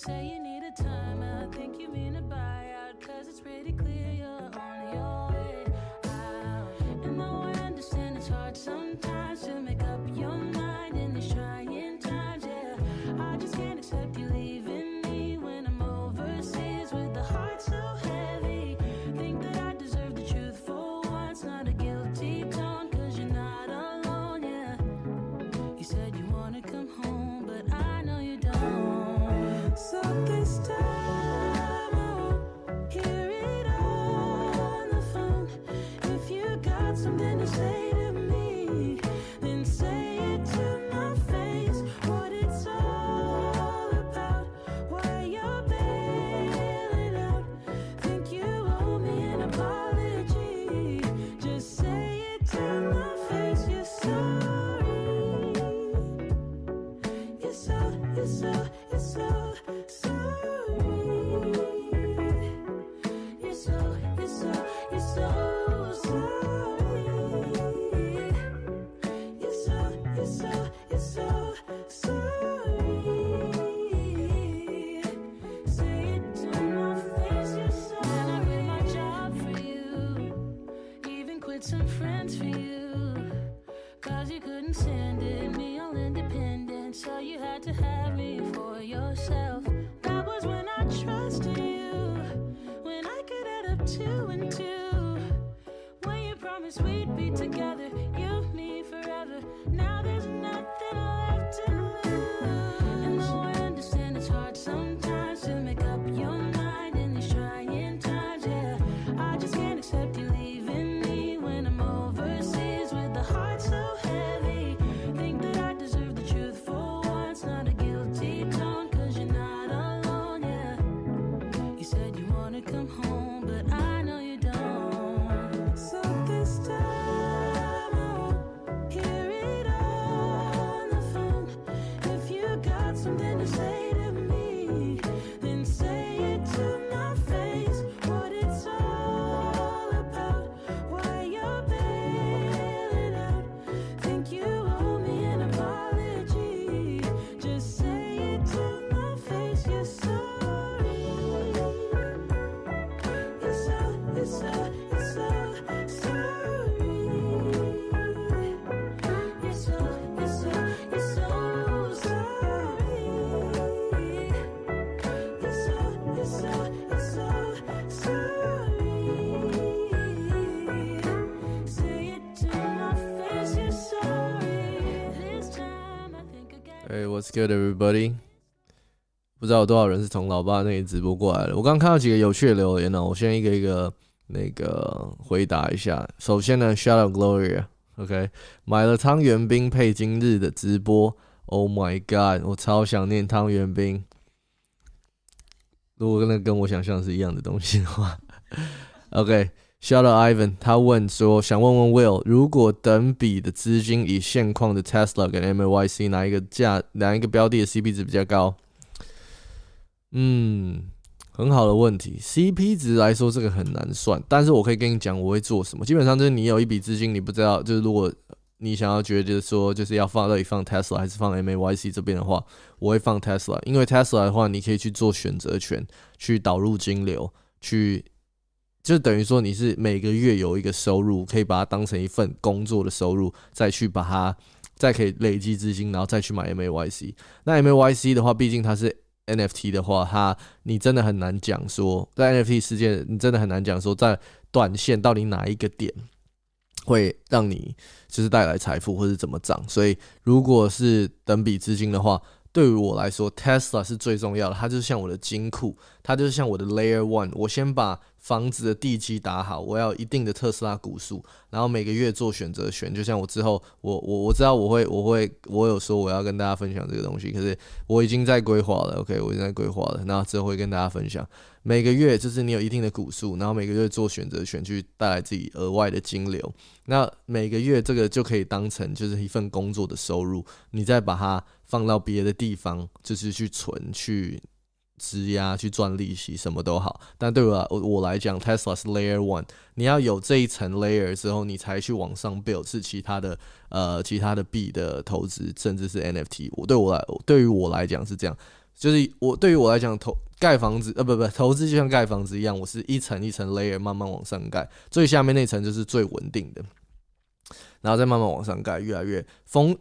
saying to have me for yourself. That was when I trusted you, when I could add up two and two. When you promised we'd good, everybody？不知道有多少人是从老爸那里直播过来的。我刚看到几个有趣的留言呢，我先一个一个那个回答一下。首先呢，Shout out Gloria，OK，、买了汤圆冰配今日的直播，Oh my God，我超想念汤圆冰。如果那跟我想象是一样的东西的话，OK。Shout out Ivan，他问说，想问问 Will，如果等比的资金以现况的 Tesla 跟 MAYC 哪一个价哪一个标的的 CP 值比较高？嗯，很好的问题。CP 值来说，这个很难算，但是我可以跟你讲我会做什么。基本上就是你有一笔资金，你不知道，就是如果你想要觉得说就是要放到底放 Tesla 还是放 MAYC 这边的话，我会放 Tesla，因为 Tesla 的话，你可以去做选择权，去导入金流，去就等于说你是每个月有一个收入，可以把它当成一份工作的收入，再去把它再可以累积资金，然后再去买 MAYC。那 MAYC 的话，毕竟它是 NFT 的话，它你真的很难讲说，在 NFT 世界，你真的很难讲说，在短线到底哪一个点会让你就是带来财富，或者怎么涨。所以，如果是等比资金的话，对于我来说，Tesla 是最重要的，它就是像我的金库，它就是像我的 Layer One。我先把房子的地基打好，我要一定的特斯拉股数，然后每个月做选择权。就像我之后，我我我知道我会我会我有说我要跟大家分享这个东西，可是我已经在规划了。OK，我已经在规划了，那之后会跟大家分享。每个月就是你有一定的股数，然后每个月做选择权去带来自己额外的金流。那每个月这个就可以当成就是一份工作的收入，你再把它放到别的地方，就是去存、去质押、去赚利息，什么都好。但对我我来讲，Tesla 是 Layer One，你要有这一层 Layer 之后，你才去往上 build 是其他的呃其他的币的投资，甚至是 NFT。我对我来对于我来讲是这样。就是我对于我来讲，投盖房子呃不不投资就像盖房子一样，我是一层一层 layer 慢慢往上盖，最下面那层就是最稳定的，然后再慢慢往上盖，越来越风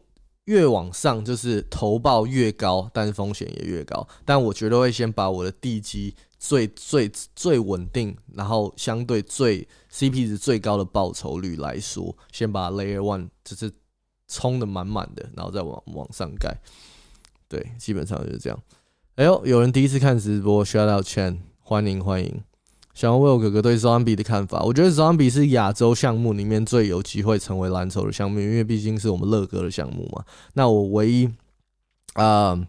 越往上就是投报越高，但是风险也越高。但我绝对会先把我的地基最最最稳定，然后相对最 CP 值最高的报酬率来说，先把 layer one 就是冲的满满的，然后再往往上盖。对，基本上就是这样。哎呦，有人第一次看直播，shout out Chen，欢迎欢迎。想要问我哥哥对 Zombie 的看法，我觉得 Zombie 是亚洲项目里面最有机会成为蓝筹的项目，因为毕竟是我们乐哥的项目嘛。那我唯一啊、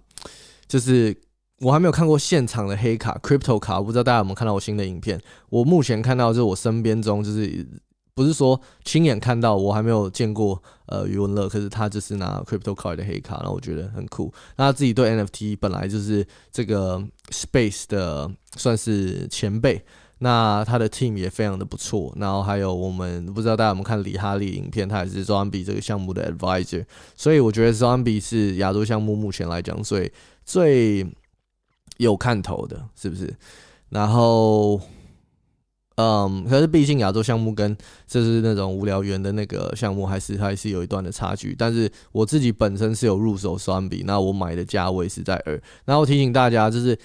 就是我还没有看过现场的黑卡 Crypto 卡，我不知道大家有没有看到我新的影片。我目前看到就是我身边中就是不是说亲眼看到，我还没有见过呃余文乐，可是他就是拿 Crypto Card 的黑卡，然后我觉得很酷。那他自己对 NFT 本来就是这个 Space 的算是前辈。那他的 team 也非常的不错，然后还有我们不知道大家有没有看李哈利影片，他也是 Zombie 这个项目的 advisor，所以我觉得 Zombie 是亚洲项目目前来讲最最有看头的，是不是？然后，嗯，可是毕竟亚洲项目跟就是那种无聊猿的那个项目还是还是有一段的差距，但是我自己本身是有入手 Zombie，那我买的价位是在二，然后提醒大家就是。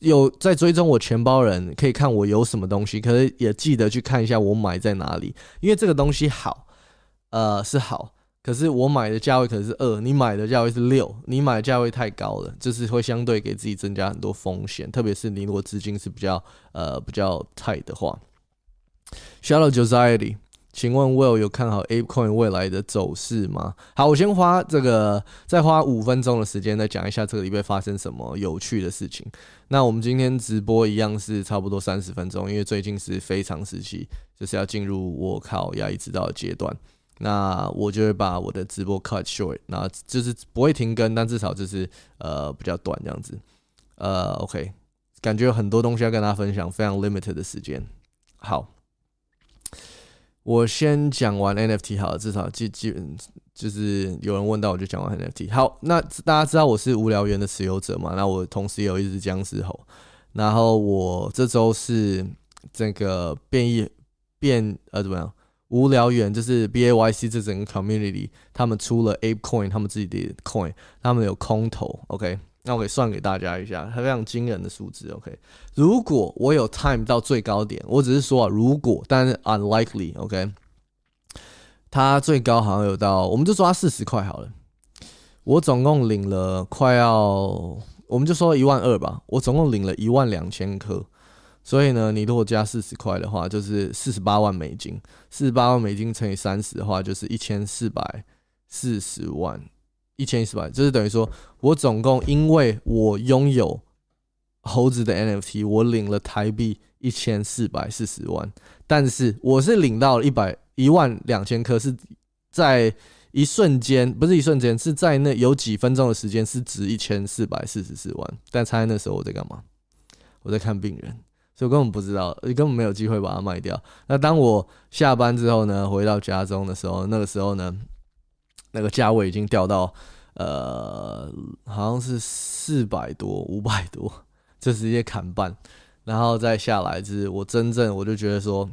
有在追踪我钱包人可以看我有什么东西，可是也记得去看一下我买在哪里，因为这个东西好，呃是好，可是我买的价位可能是二，你买的价位是六，你买的价位太高了，就是会相对给自己增加很多风险，特别是你如果资金是比较呃比较菜的话。Shallow Josie 请问 Will 有看好 ApeCoin 未来的走势吗？好，我先花这个再花五分钟的时间，再讲一下这个礼拜发生什么有趣的事情。那我们今天直播一样是差不多三十分钟，因为最近是非常时期，就是要进入我靠压抑指导的阶段。那我就会把我的直播 cut short，那就是不会停更，但至少就是呃比较短这样子。呃，OK，感觉有很多东西要跟大家分享，非常 limited 的时间。好，我先讲完 NFT 好了，至少基基本就是有人问到我就讲完 NFT。好，那大家知道我是无聊猿的持有者嘛？那我同时也有一只僵尸猴，然后我这周是这个变异变呃怎么样？无聊猿就是 B A Y C 这整个 community，他们出了 Ape Coin，他们自己的 coin，他们有空投，OK。那我可以算给大家一下，它非常惊人的数字。OK，如果我有 time 到最高点，我只是说啊，如果，但是 unlikely。OK，它最高好像有到，我们就说它四十块好了。我总共领了快要，我们就说一万二吧。我总共领了一万两千颗，所以呢，你如果加四十块的话，就是四十八万美金。四十八万美金乘以三十的话，就是一千四百四十万。一千四百，就是等于说，我总共因为我拥有猴子的 NFT，我领了台币一千四百四十万，但是我是领到了一百一万两千颗，是在一瞬间，不是一瞬间，是在那有几分钟的时间是值一千四百四十四万，但猜那时候我在干嘛？我在看病人，所以我根本不知道，根本没有机会把它卖掉。那当我下班之后呢，回到家中的时候，那个时候呢？那个价位已经掉到，呃，好像是四百多、五百多，就直接砍半，然后再下来，就是我真正我就觉得说，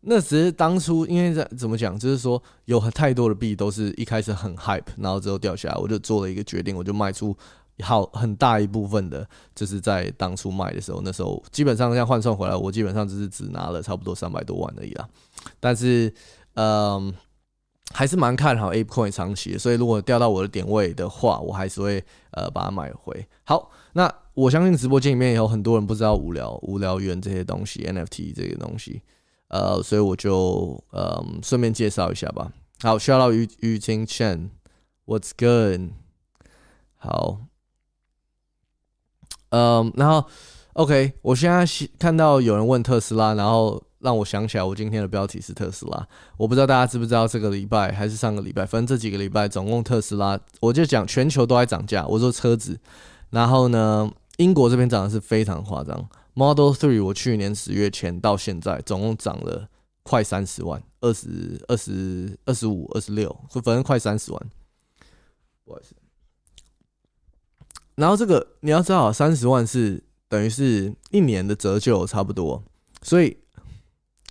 那只是当初因为在怎么讲，就是说有太多的币都是一开始很 hype，然后之后掉下来，我就做了一个决定，我就卖出好很大一部分的，就是在当初卖的时候，那时候基本上这样换算回来，我基本上只是只拿了差不多三百多万而已啦，但是，嗯。还是蛮看好 ApeCoin 长期的，所以如果掉到我的点位的话，我还是会呃把它买回。好，那我相信直播间里面也有很多人不知道无聊无聊猿这些东西，NFT 这个东西，呃，所以我就呃顺便介绍一下吧。好，shout out 于于清 Chen，What's good？好，嗯，然后 OK，我现在看到有人问特斯拉，然后。让我想起来，我今天的标题是特斯拉。我不知道大家知不知道，这个礼拜还是上个礼拜，反正这几个礼拜，总共特斯拉，我就讲全球都在涨价。我说车子，然后呢，英国这边涨的是非常夸张。Model Three，我去年十月前到现在，总共涨了快三十万，二十二十二十五、二十六，反正快三十万。不好意思，然后这个你要知道，三十万是等于是一年的折旧差不多，所以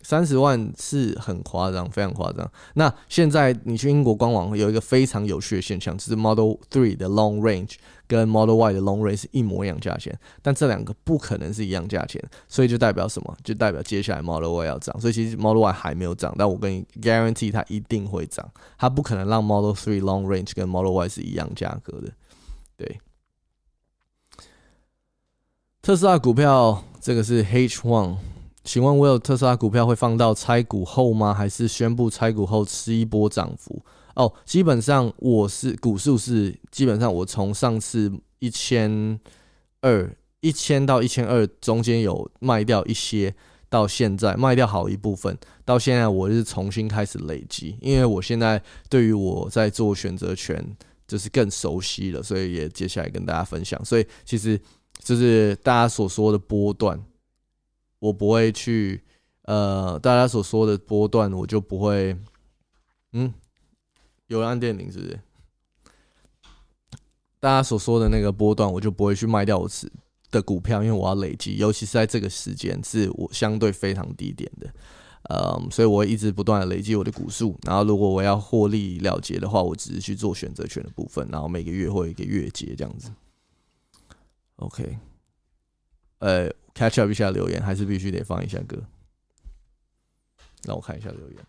三十万是很夸张，非常夸张。那现在你去英国官网有一个非常有趣的现象，就是 Model Three 的 Long Range 跟 Model Y 的 Long Range 是一模一样价钱，但这两个不可能是一样价钱，所以就代表什么？就代表接下来 Model Y 要涨。所以其实 Model Y 还没有涨，但我跟你 guarantee 它一定会涨，它不可能让 Model Three Long Range 跟 Model Y 是一样价格的。对，特斯拉股票这个是 H One，请问我有特斯拉股票会放到拆股后吗？还是宣布拆股后吃一波涨幅？哦，基本上我是股数是基本上我从上次一千二一千到一千二中间有卖掉一些，到现在卖掉好一部分，到现在我是重新开始累积，因为我现在对于我在做选择权就是更熟悉了，所以也接下来跟大家分享。所以其实就是大家所说的波段，我不会去呃，大家所说的波段，我就不会嗯。有人按电铃是不是？大家所说的那个波段，我就不会去卖掉我持的股票，因为我要累积，尤其是在这个时间是我相对非常低点的，嗯，所以我一直不断的累积我的股数。然后如果我要获利了结的话，我只是去做选择权的部分，然后每个月会一个月结这样子。OK，呃，catch up 一下留言，还是必须得放一下歌。让我看一下留言。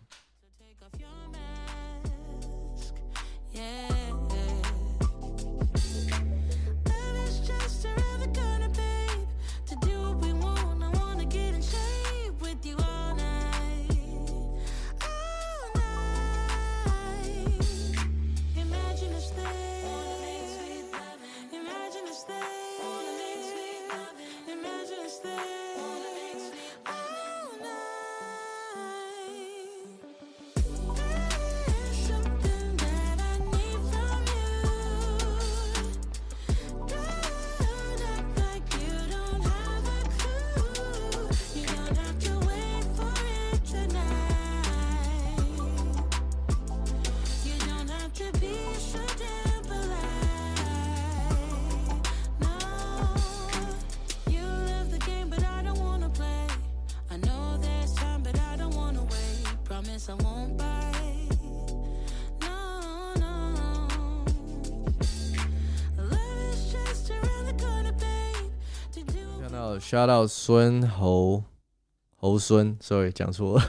Shout out 孙侯侯孙，sorry 讲错了，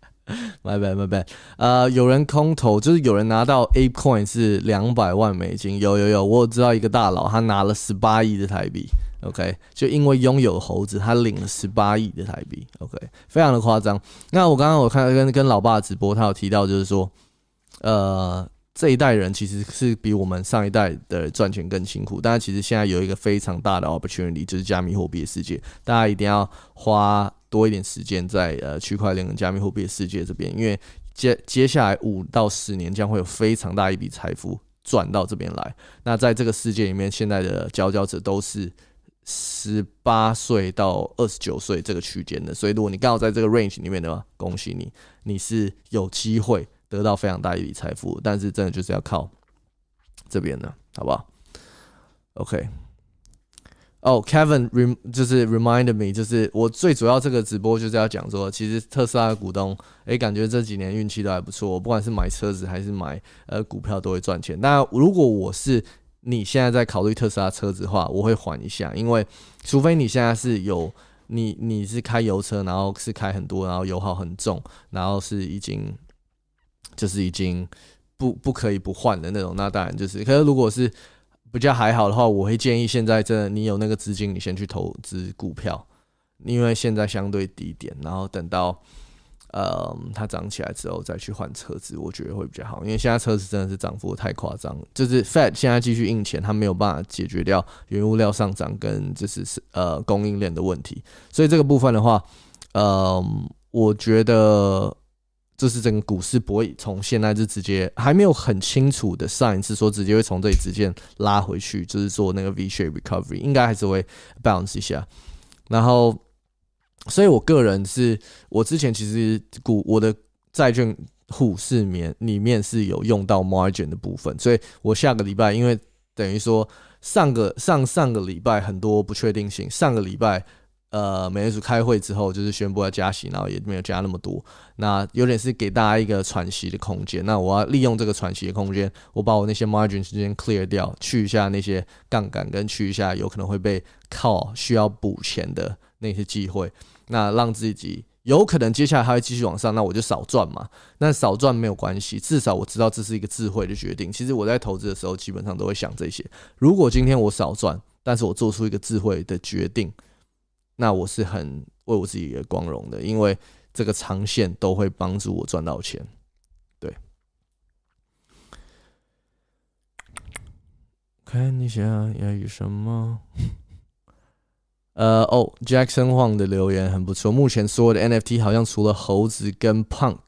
my bad my bad。呃，有人空投，就是有人拿到 A coin 是两百万美金，有有有，我有知道一个大佬，他拿了十八亿的台币，OK，就因为拥有猴子，他领了十八亿的台币，OK，非常的夸张。那我刚刚我看跟跟老爸直播，他有提到就是说，呃。这一代人其实是比我们上一代的赚钱更辛苦，但是其实现在有一个非常大的 opportunity，就是加密货币的世界，大家一定要花多一点时间在呃区块链跟加密货币的世界这边，因为接接下来五到十年将会有非常大一笔财富转到这边来。那在这个世界里面，现在的佼佼者都是十八岁到二十九岁这个区间的，所以如果你刚好在这个 range 里面的话，恭喜你，你是有机会得到非常大一笔财富，但是真的就是要靠这边的，好不好？OK。哦、k e v i n rem 就是 reminded me，就是我最主要这个直播就是要讲说，其实特斯拉的股东，诶，感觉这几年运气都还不错，不管是买车子还是买呃股票都会赚钱。那如果我是你现在在考虑特斯拉车子的话，我会缓一下，因为除非你现在是有你你是开油车，然后是开很多，然后油耗很重，然后是已经就是已经不不可以不换的那种，那当然就是。可是如果是比较还好的话，我会建议现在真的你有那个资金，你先去投资股票，因为现在相对低点，然后等到呃它涨起来之后再去换车子，我觉得会比较好。因为现在车子真的是涨幅太夸张，就是 Fed 现在继续印钱，它没有办法解决掉原物料上涨跟就是呃供应链的问题，所以这个部分的话，呃，我觉得。就是整个股市不会从现在就直接还没有很清楚的上一次说直接会从这里直接拉回去，就是做那个 V shape recovery，应该还是会 bounce 一下。然后，所以我个人是我之前其实股我的债券户是面里面是有用到 margin 的部分，所以我下个礼拜因为等于说上个上上个礼拜很多不确定性，上个礼拜呃美联储开会之后就是宣布要加息，然后也没有加那么多，那有点是给大家一个喘息的空间。那我要利用这个喘息的空间，我把我那些 margin 时间 clear 掉，去一下那些杠杆，跟去一下有可能会被靠需要补钱的那些机会，那让自己。有可能接下来还会继续往上，那我就少赚嘛。那少赚没有关系，至少我知道这是一个智慧的决定。其实我在投资的时候，基本上都会想这些。如果今天我少赚，但是我做出一个智慧的决定，那我是很为我自己也光荣的，因为这个长线都会帮助我赚到钱。对，看一下要有什么。呃哦，Jackson Huang 的留言很不错。目前所有的 NFT 好像除了猴子跟 Punk，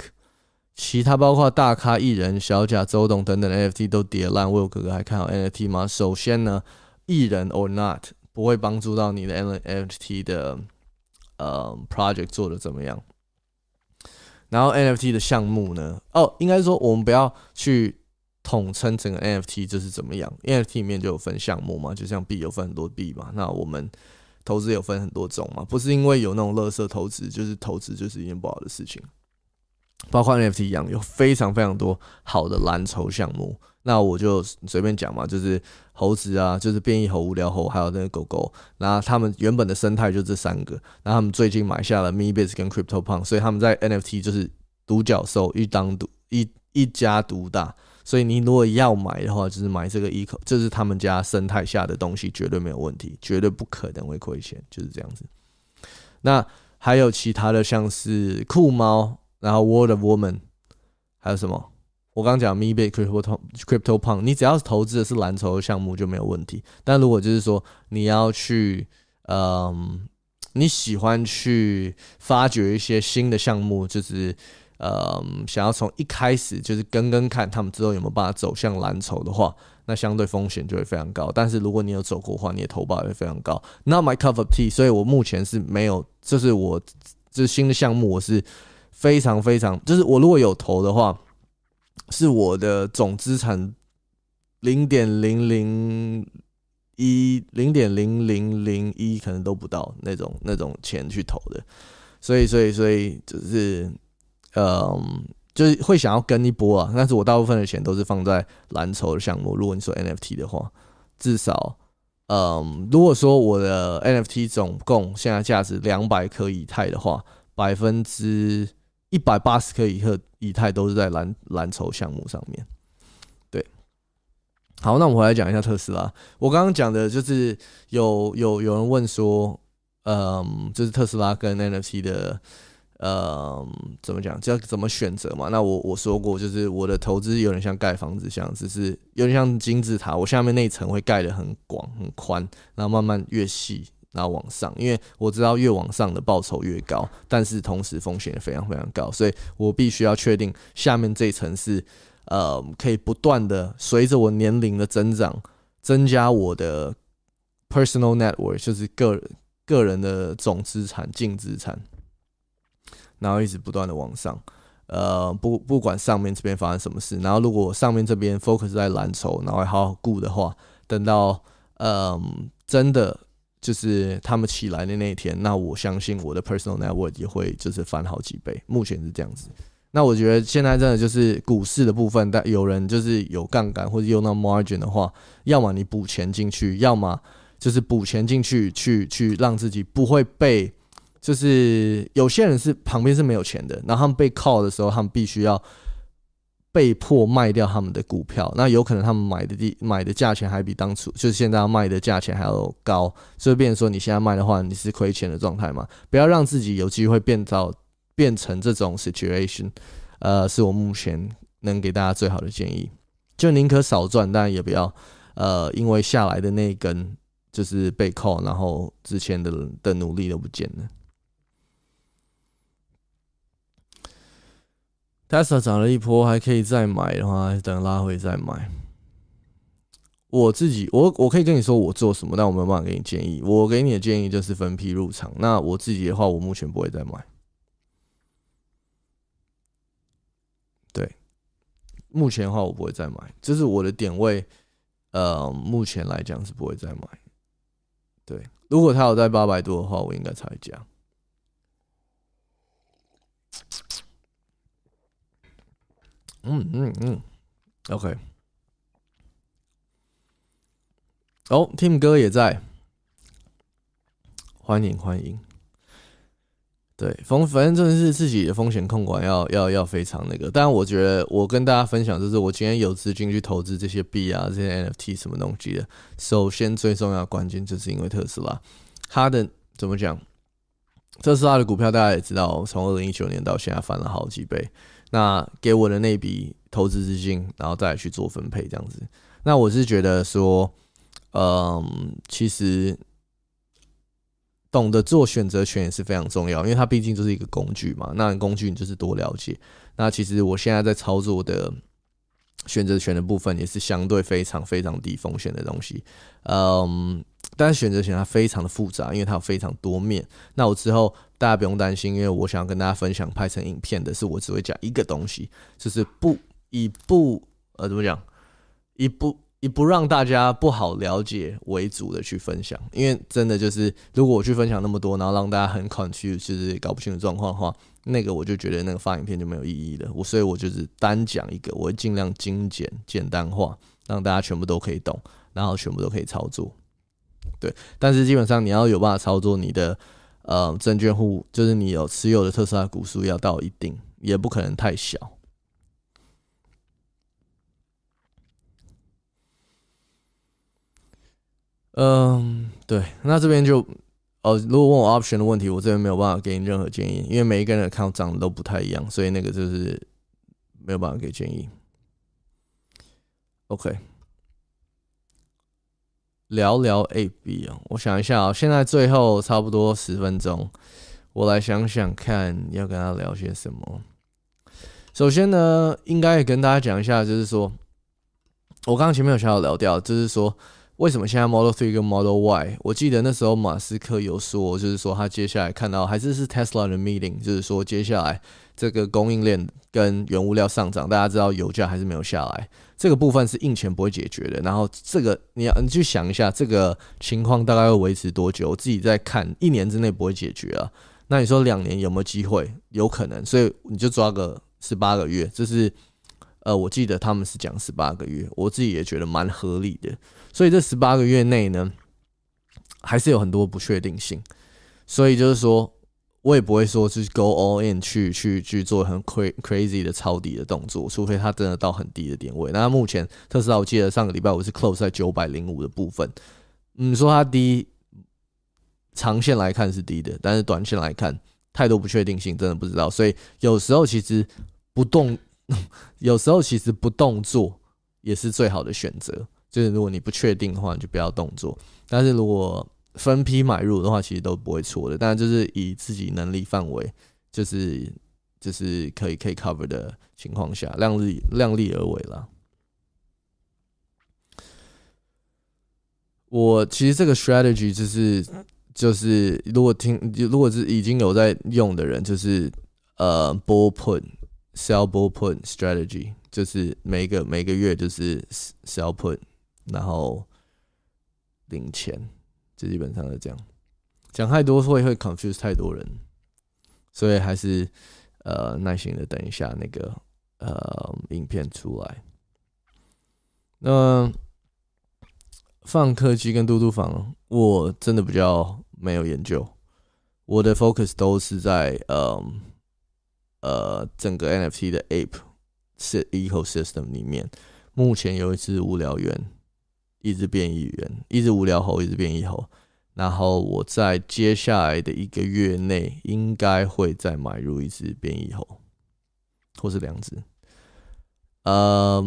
其他包括大咖艺人、小贾、周董等等的 NFT 都跌烂。我有哥哥还看好 NFT 吗？首先呢，艺人 or not 不会帮助到你的 NFT 的呃 project 做的怎么样。然后 NFT 的项目呢？哦，应该说我们不要去统称整个 NFT 就是怎么样。NFT 里面就有分项目嘛，就像币有分很多币嘛。那我们投资有分很多种嘛，不是因为有那种垃圾投资，就是投资就是一件不好的事情。包括 NFT 一样，有非常非常多好的蓝筹项目。那我就随便讲嘛，就是猴子啊，就是变异猴、无聊猴，还有那个狗狗。那他们原本的生态就这三个，然后他们最近买下了 MeBiz 跟 CryptoPunk，所以他们在 NFT 就是独角兽，一当独一一家独大。所以你如果要买的话，就是买这个 eco，这是他们家生态下的东西，绝对没有问题，绝对不可能会亏钱，就是这样子。那还有其他的，像是酷猫，然后 World of Woman，还有什么？我刚讲 MeBit Crypto Crypto Punk，你只要是投资的是蓝筹的项目就没有问题。但如果就是说你要去，嗯，你喜欢去发掘一些新的项目，就是。呃，想要从一开始就是跟跟看他们之后有没有办法走向蓝筹的话，那相对风险就会非常高。但是如果你有走过的话，你的投保也会非常高。Not my cup of tea，所以我目前是没有，就是我这新的项目，我是非常非常，就是我如果有投的话，是我的总资产零点零零一、零点零零零一可能都不到那种那种钱去投的。所以，所以，所以就是。嗯，就是会想要跟一波啊，但是我大部分的钱都是放在蓝筹的项目。如果你说 NFT 的话，至少，嗯，如果说我的 NFT 总共现在价值两百颗以太的话，百分之一百八十颗以克以太都是在蓝蓝筹项目上面。对，好，那我们回来讲一下特斯拉。我刚刚讲的就是有有有人问说，嗯，就是特斯拉跟 NFT 的。呃，怎么讲？要怎么选择嘛？那我我说过，就是我的投资有点像盖房子，像只是有点像金字塔。我下面那一层会盖得很广很宽，然后慢慢越细，然后往上。因为我知道越往上的报酬越高，但是同时风险也非常非常高，所以我必须要确定下面这层是呃可以不断的随着我年龄的增长，增加我的 personal network，就是个个人的总资产净资产。然后一直不断的往上，呃，不不管上面这边发生什么事，然后如果上面这边 focus 在蓝筹，然后好好顾的话，等到嗯真的就是他们起来的那一天，那我相信我的 personal network 也会就是翻好几倍。目前是这样子。那我觉得现在真的就是股市的部分，但有人就是有杠杆或者用到 margin 的话，要么你补钱进去，要么就是补钱进去，去去让自己不会被。就是有些人是旁边是没有钱的，然后他们被 call 的时候，他们必须要被迫卖掉他们的股票。那有可能他们买的地买的价钱还比当初就是现在要卖的价钱还要高，所以变成说你现在卖的话，你是亏钱的状态嘛？不要让自己有机会变到变成这种 situation，呃，是我目前能给大家最好的建议。就宁可少赚，但也不要呃，因为下来的那一根就是被扣然后之前的的努力都不见了。Tesla 涨了一波，还可以再买的话，等拉回再买。我自己，我我可以跟你说我做什么，但我没有办法给你建议。我给你的建议就是分批入场。那我自己的话，我目前不会再买。对，目前的话我不会再买，这是我的点位。呃，目前来讲是不会再买。对，如果它有在八百多的话，我应该才会加。嗯嗯嗯，OK。哦，Tim 哥也在，欢迎欢迎。对，风反正真的是自己的风险控管要要要非常那个。但我觉得我跟大家分享，就是我今天有资金去投资这些币啊，这些 NFT 什么东西的。首先最重要关键就是因为特斯拉，它的怎么讲？特斯拉的股票大家也知道，从二零一九年到现在翻了好几倍。那给我的那笔投资资金，然后再去做分配这样子。那我是觉得说，嗯，其实懂得做选择权也是非常重要，因为它毕竟就是一个工具嘛。那工具你就是多了解。那其实我现在在操作的选择权的部分，也是相对非常非常低风险的东西。嗯。但是选择权它非常的复杂，因为它有非常多面。那我之后大家不用担心，因为我想要跟大家分享拍成影片的是，我只会讲一个东西，就是不以不呃怎么讲，以不以不让大家不好了解为主的去分享。因为真的就是，如果我去分享那么多，然后让大家很 confuse，就是搞不清楚状况的话，那个我就觉得那个发影片就没有意义了。我所以，我就是单讲一个，我会尽量精简简单化，让大家全部都可以懂，然后全部都可以操作。对，但是基本上你要有办法操作你的呃证券户，就是你有持有的特斯拉股数要到一定，也不可能太小。嗯，对，那这边就哦，如果问我 option 的问题，我这边没有办法给你任何建议，因为每一个人的 account 长得都不太一样，所以那个就是没有办法给建议。OK。聊聊 A B 啊，我想一下啊，现在最后差不多十分钟，我来想想看要跟他聊些什么。首先呢，应该也跟大家讲一下，就是说，我刚刚前面有想要聊掉，就是说，为什么现在 Model Three 跟 Model Y，我记得那时候马斯克有说，就是说他接下来看到还是是 Tesla 的 meeting，就是说接下来这个供应链跟原物料上涨，大家知道油价还是没有下来。这个部分是印钱不会解决的，然后这个你要你去想一下，这个情况大概会维持多久？我自己在看，一年之内不会解决啊。那你说两年有没有机会？有可能，所以你就抓个十八个月，这是呃，我记得他们是讲十八个月，我自己也觉得蛮合理的。所以这十八个月内呢，还是有很多不确定性，所以就是说。我也不会说就是 go all in 去去去做很 crazy 的抄底的动作，除非它真的到很低的点位。那目前特斯拉，我记得上个礼拜我是 close 在九百零五的部分。你说它低，长线来看是低的，但是短线来看太多不确定性，真的不知道。所以有时候其实不动，有时候其实不动作也是最好的选择。就是如果你不确定的话，你就不要动作。但是如果分批买入的话，其实都不会错的，但就是以自己能力范围，就是就是可以可以 cover 的情况下，量力量力而为啦。我其实这个 strategy 就是就是如果听如果是已经有在用的人，就是呃 bull put sell bull put strategy，就是每个每个月就是 sell put，然后领钱。就基本上是这样，讲太多会会 confuse 太多人，所以还是呃耐心的等一下那个呃影片出来。那放科技跟嘟嘟房，我真的比较没有研究，我的 focus 都是在呃呃整个 NFT 的 ape 是 ecosystem 里面，目前有一只无聊猿。一直变异猿，一只无聊猴，一只变异猴。然后我在接下来的一个月内，应该会再买入一只变异猴，或是两只。呃，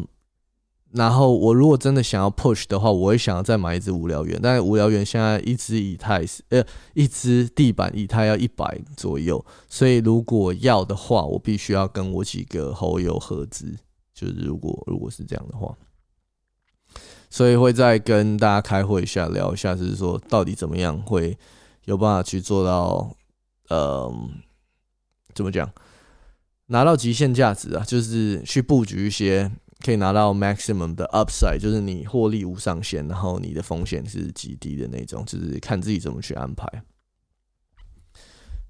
然后我如果真的想要 push 的话，我会想要再买一只无聊猿。但是无聊猿现在一只以太是呃，一只地板以太要一百左右，所以如果要的话，我必须要跟我几个猴友合资。就是如果如果是这样的话。所以会再跟大家开会一下，聊一下，就是说到底怎么样会有办法去做到，呃，怎么讲，拿到极限价值啊？就是去布局一些可以拿到 maximum 的 upside，就是你获利无上限，然后你的风险是极低的那种，就是看自己怎么去安排。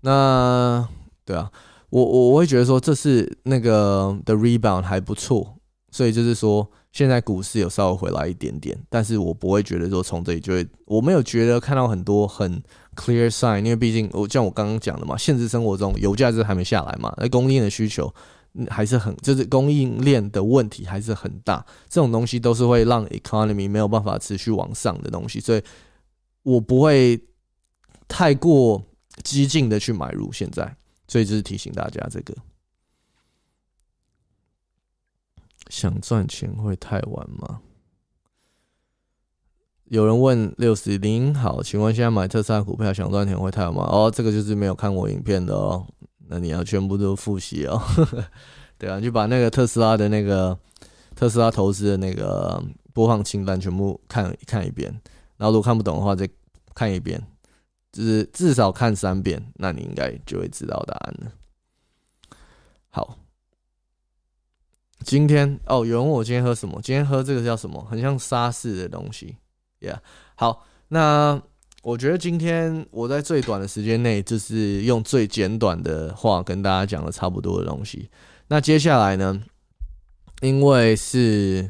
那对啊，我我我会觉得说这是那个的 rebound 还不错，所以就是说现在股市有稍微回来一点点，但是我不会觉得说从这里就会，我没有觉得看到很多很 clear sign，因为毕竟我像我刚刚讲的嘛，现实生活中油价是还没下来嘛，那供应的需求还是很，就是供应链的问题还是很大，这种东西都是会让 economy 没有办法持续往上的东西，所以我不会太过激进的去买入现在，所以就是提醒大家这个。想赚钱会太晚吗？有人问六十零好，请问现在买特斯拉股票想赚钱会太晚吗？哦，这个就是没有看过影片的哦，那你要全部都复习哦。对啊，就把那个特斯拉的那个特斯拉投资的那个播放清单全部看看一遍，然后如果看不懂的话再看一遍，就是至少看三遍，那你应该就会知道答案了。好。今天哦，有人问我今天喝什么？今天喝这个叫什么？很像沙士的东西，Yeah。好，那我觉得今天我在最短的时间内，就是用最简短的话跟大家讲了差不多的东西。那接下来呢，因为是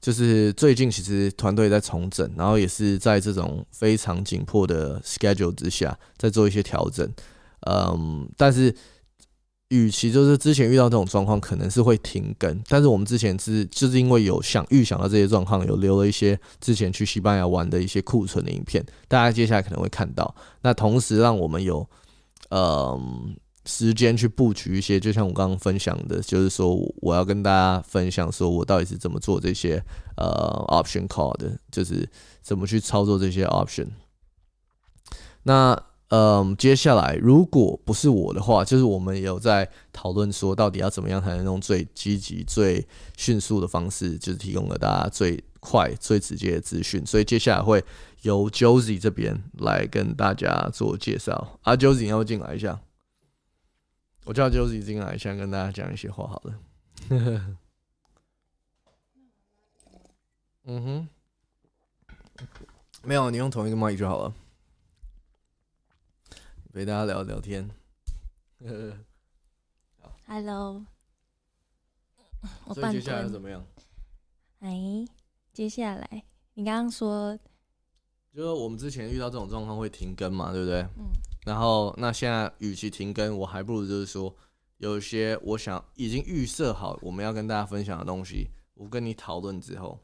就是最近其实团队在重整，然后也是在这种非常紧迫的 schedule 之下，在做一些调整。嗯，但是。与其就是之前遇到这种状况，可能是会停更，但是我们之前是就是因为有想预想到这些状况，有留了一些之前去西班牙玩的一些库存的影片，大家接下来可能会看到。那同时让我们有呃时间去布局一些，就像我刚刚分享的，就是说我要跟大家分享，说我到底是怎么做这些呃 option call 的，就是怎么去操作这些 option。那嗯，接下来如果不是我的话，就是我们有在讨论说，到底要怎么样才能用最积极、最迅速的方式，就是提供给大家最快、最直接的资讯。所以接下来会由 Josie 这边来跟大家做介绍。啊，Josie 要不进来一下？我叫 Josie 进来一下，跟大家讲一些话好了。嗯哼，没有，你用同一个麦就好了。陪大家聊聊天。Hello，我所以半接下来。怎么样？哎，接下来你刚刚说，就是我们之前遇到这种状况会停更嘛，对不对？嗯，然后那现在与其停更，我还不如就是说，有一些我想已经预设好我们要跟大家分享的东西，我跟你讨论之后，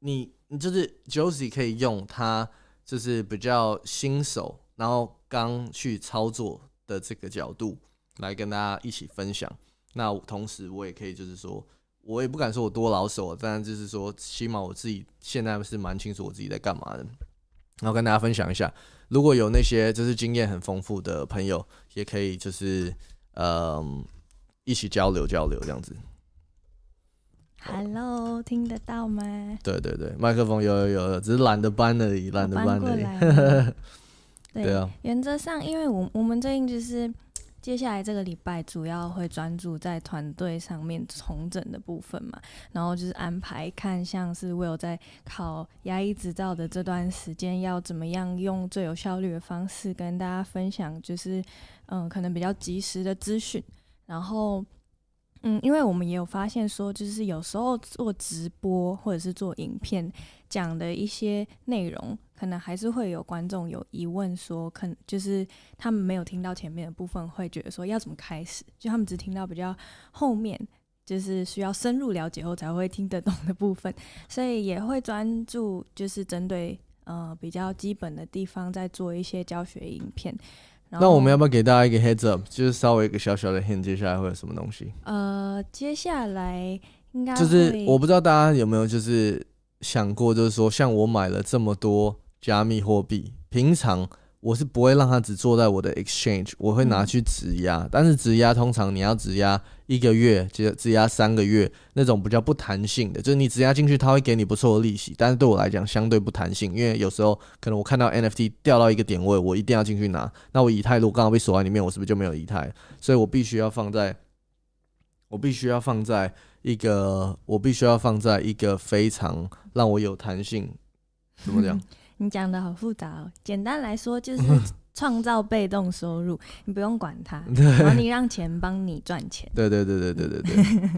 你你就是 Josie 可以用他就是比较新手，然后刚去操作的这个角度来跟大家一起分享。那同时我也可以就是说，我也不敢说我多老手，但就是说，起码我自己现在是蛮清楚我自己在干嘛的。然后跟大家分享一下，如果有那些就是经验很丰富的朋友，也可以就是嗯一起交流交流这样子。Hello，听得到吗？对对对，麦克风有有有有，只是懒得搬而已，懒得搬而已。对对啊，原则上，因为我我们最近就是接下来这个礼拜主要会专注在团队上面重整的部分嘛，然后就是安排看像是我有在考牙医执照的这段时间，要怎么样用最有效率的方式跟大家分享，就是嗯可能比较及时的资讯，然后。嗯，因为我们也有发现说，就是有时候做直播或者是做影片，讲的一些内容，可能还是会有观众有疑问，说，可能就是他们没有听到前面的部分，会觉得说要怎么开始，就他们只听到比较后面，就是需要深入了解后才会听得懂的部分，所以也会专注就是针对呃比较基本的地方，在做一些教学影片。那我们要不要给大家一个 heads up，就是稍微一个小小的 hint，接下来会有什么东西？呃，接下来应该就是我不知道大家有没有就是想过，就是说像我买了这么多加密货币，平常我是不会让它只坐在我的 exchange，我会拿嗯去质押。但是质押通常你要质押一个月，只只押三个月那种比较不弹性的，就是你只押进去，它会给你不错的利息，但是对我来讲相对不弹性，因为有时候可能我看到 NFT 掉到一个点位，我一定要进去拿。那我以太如果刚好被锁在里面，我是不是就没有以太？所以我必须要放在我必须要放在一个，我必须要放在一个非常让我有弹性，怎么讲？你讲的好复杂哦。简单来说，就是 创造被动收入，你不用管它，然后你让钱帮你赚钱。对对对对对对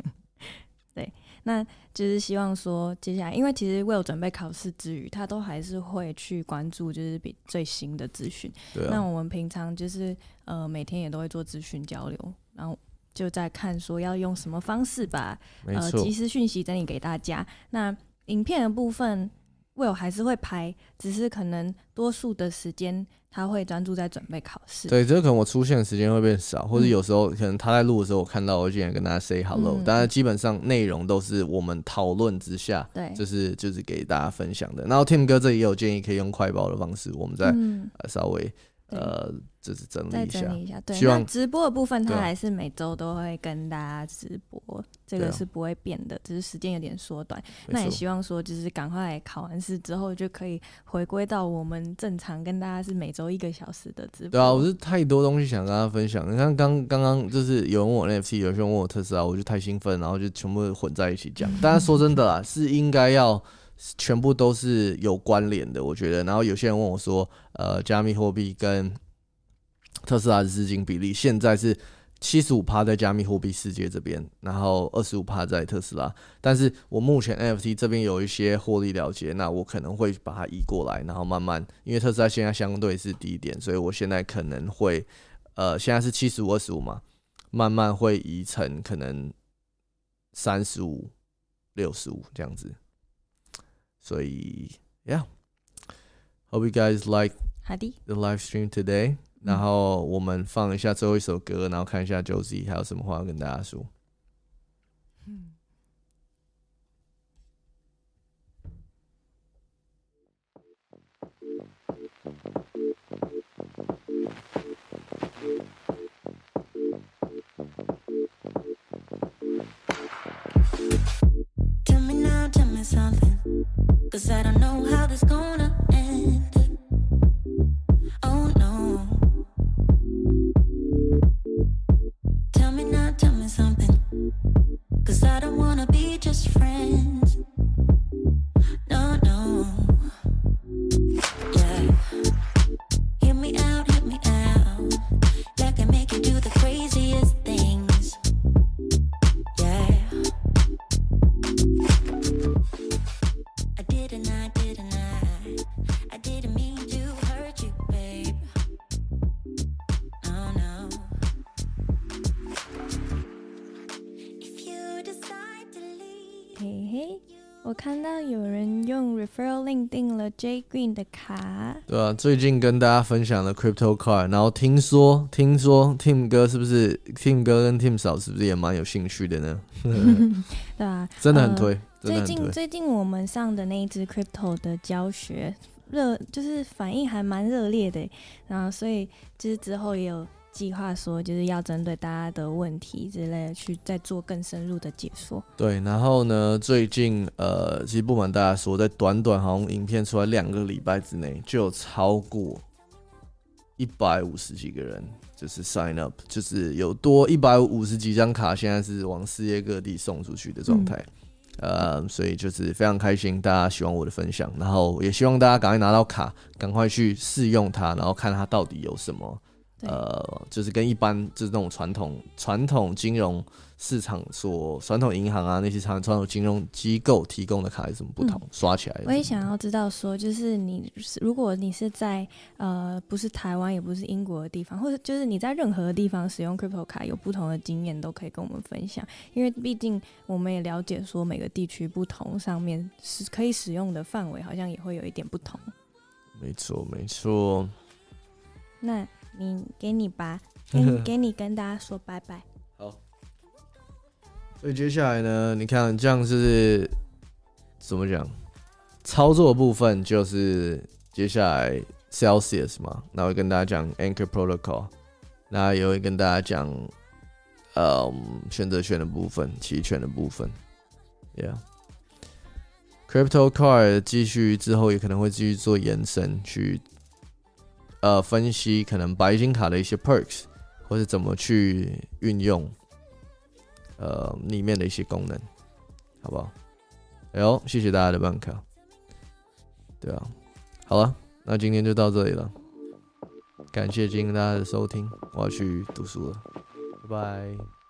对，那就是希望说，接下来，因为其实为了准备考试之余，他都还是会去关注，就是比最新的资讯。对啊，那我们平常就是呃每天也都会做资讯交流，然后就在看说要用什么方式把呃即，时讯息整理给大家。那影片的部分，Will 还是会拍，只是可能多数的时间他会专注在准备考试。对，这可能我出现的时间会变少，或者嗯有时候可能他在录的时候，我看到我竟然跟大家 say hello，、嗯当然基本上内容都是我们讨论之下，对，就是就是给大家分享的。然后 Tim 哥这里也有建议，可以用快报的方式，我们再、嗯，呃稍微对呃就是整理一下整。理一下。对，希望那直播的部分，他还是每周都会跟大家直播，这个是不会变的，只是时间有点缩短。那也，希望说，就是赶快考完试之后，就可以回归到我们正常跟大家是每周一个小时的直播。对啊，我是太多东西想跟大家分享。你看刚刚刚就是有人问我 NFT，有些人问我特斯拉，我就太兴奋，然后就全部混在一起讲。大家说真的啊，是应该要全部都是有关联的，我觉得。然后有些人问我说，呃，加密货币跟特斯拉的资金比例现在是七十五趴在加密货币世界这边，然后二十五趴在特斯拉。但是我目前 NFT 这边有一些获利了结，那我可能会把它移过来，然后慢慢，因为特斯拉现在相对是低点，所以我现在可能会，呃，现在是七十五二十五嘛，慢慢会移成可能三十五六十五这样子。所以，Yeah，hope you guys like 好的， the live stream today。然后我们放一下最后一首歌，然后看一下 Josie 还有什么话要跟大家说。Tell Something. Cause I don't know how this gonna 人用 referral link 订了 J Green 的卡，对啊，最近跟大家分享了 Crypto Card，然后听说听说 Tim 哥是不是 Tim 哥跟 Tim 嫂是不是也蛮有兴趣的呢？对啊、真的很呃推，最近。最近我们上的那一支 crypto 的教学热，就是反应还蛮热烈的，然后所以就是之后也有计划说，就是要针对大家的问题之类的去再做更深入的解说。对，然后呢，最近呃，其实不瞒大家说，在短短好像影片出来两个礼拜之内，就有超过一百五十几个人就是 sign up，就是有多一百五十几张卡，现在是往世界各地送出去的状态。呃，所以就是非常开心，大家喜欢我的分享，然后也希望大家赶快拿到卡，赶快去试用它，然后看它到底有什么对，呃，就是跟一般就是那种传统传统金融市场所传统银行啊那些传传统金融机构提供的卡有什么不同？刷起来我也想要知道说，就是你是如果你是在呃不是台湾也不是英国的地方，或者就是你在任何地方使用 crypto 卡有不同的经验，都可以跟我们分享。因为毕竟我们也了解说每个地区不同，上面是可以使用的范围好像也会有一点不同。没错没错。那你给你吧，给你 给你跟大家说拜拜。好，所以接下来呢，你看这样是怎么讲？操作的部分就是接下来 Celsius 嘛，那会跟大家讲 Anchor Protocol，那也会跟大家讲，嗯，选择权的部分、期权的部分，Yeah。Crypto Card 继续之后也可能会继续做延伸，去呃分析可能白金卡的一些 perks，或者怎么去运用。呃里面的一些功能，好不好？哎呦，谢谢大家的办卡。对啊，好了，那今天就到这里了，感谢今天大家的收听，我要去读书了，拜拜。